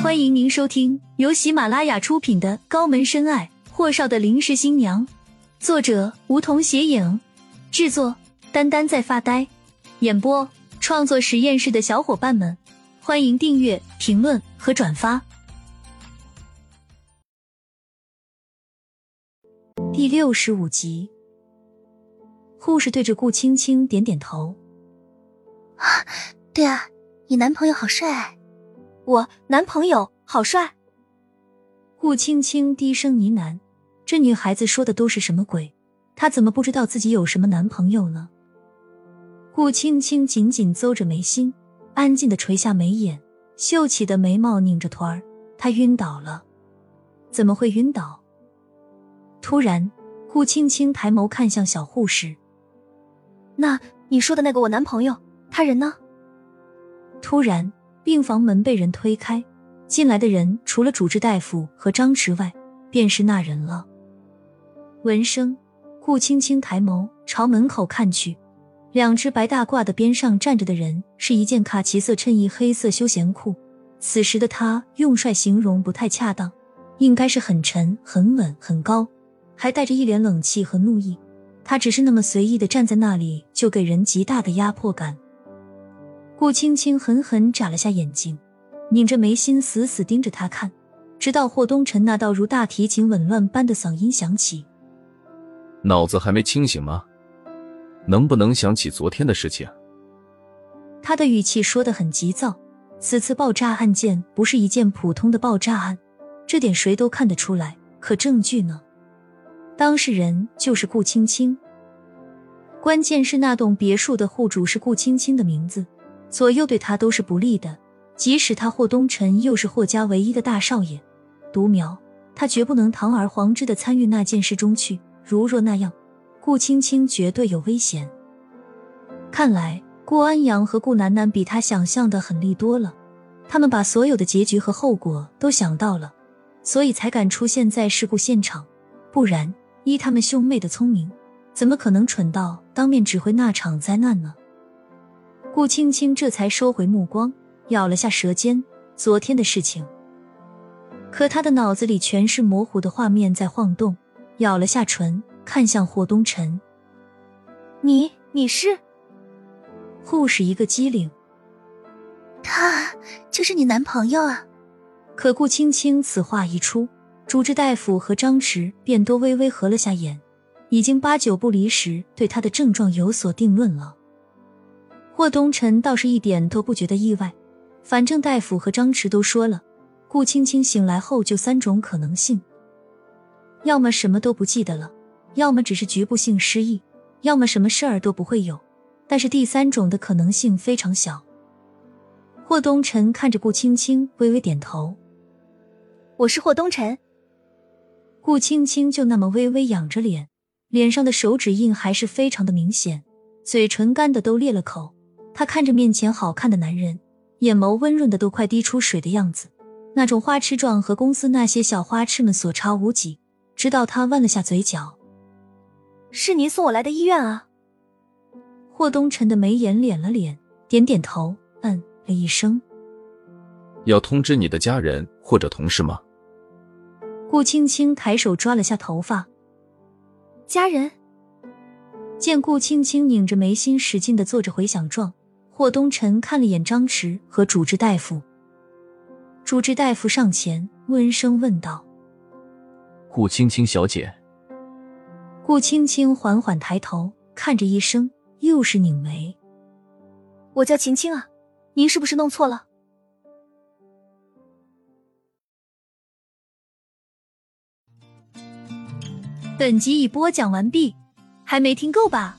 欢迎您收听由喜马拉雅出品的《高门深爱：霍少的临时新娘》，作者梧桐斜影，制作丹丹在发呆，演播创作实验室的小伙伴们，欢迎订阅、评论和转发。第六十五集，护士对着顾青青点点头：“啊，对啊，你男朋友好帅。”我男朋友好帅。顾青青低声呢喃：“这女孩子说的都是什么鬼？她怎么不知道自己有什么男朋友呢？”顾青青紧紧皱着眉心，安静的垂下眉眼，秀起的眉毛拧着团儿。她晕倒了。怎么会晕倒？突然，顾青青抬眸看向小护士：“那你说的那个我男朋友，他人呢？”突然。病房门被人推开，进来的人除了主治大夫和张弛外，便是那人了。闻声，顾青青抬眸朝门口看去，两只白大褂的边上站着的人是一件卡其色衬衣、黑色休闲裤。此时的他用帅形容不太恰当，应该是很沉、很稳、很高，还带着一脸冷气和怒意。他只是那么随意的站在那里，就给人极大的压迫感。顾青青狠狠眨了下眼睛，拧着眉心，死死盯着他看，直到霍东辰那道如大提琴紊乱般的嗓音响起：“脑子还没清醒吗？能不能想起昨天的事情？”他的语气说的很急躁。此次爆炸案件不是一件普通的爆炸案，这点谁都看得出来。可证据呢？当事人就是顾青青，关键是那栋别墅的户主是顾青青的名字。左右对他都是不利的，即使他霍东辰又是霍家唯一的大少爷，独苗，他绝不能堂而皇之的参与那件事中去。如若那样，顾青青绝对有危险。看来顾安阳和顾楠楠比他想象的狠厉多了，他们把所有的结局和后果都想到了，所以才敢出现在事故现场。不然，依他们兄妹的聪明，怎么可能蠢到当面指挥那场灾难呢？顾青青这才收回目光，咬了下舌尖。昨天的事情，可他的脑子里全是模糊的画面在晃动。咬了下唇，看向霍东辰：“你，你是？”护士一个机灵：“他就是你男朋友啊？”可顾青青此话一出，主治大夫和张弛便都微微合了下眼，已经八九不离十，对他的症状有所定论了。霍东辰倒是一点都不觉得意外，反正大夫和张弛都说了，顾青青醒来后就三种可能性：要么什么都不记得了，要么只是局部性失忆，要么什么事儿都不会有。但是第三种的可能性非常小。霍东辰看着顾青青，微微点头：“我是霍东辰。”顾青青就那么微微仰着脸，脸上的手指印还是非常的明显，嘴唇干的都裂了口。他看着面前好看的男人，眼眸温润的都快滴出水的样子，那种花痴状和公司那些小花痴们所差无几。直到他弯了下嘴角：“是您送我来的医院啊？”霍东辰的眉眼敛了敛，点点头，嗯了一声。要通知你的家人或者同事吗？顾青青抬手抓了下头发。家人见顾青青拧着眉心，使劲的做着回响状。霍东辰看了眼张弛和主治大夫，主治大夫上前温声问道：“顾青青小姐。”顾青青缓缓抬头看着医生，又是拧眉：“我叫秦青啊，您是不是弄错了？”本集已播讲完毕，还没听够吧？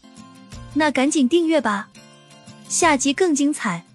那赶紧订阅吧。下集更精彩。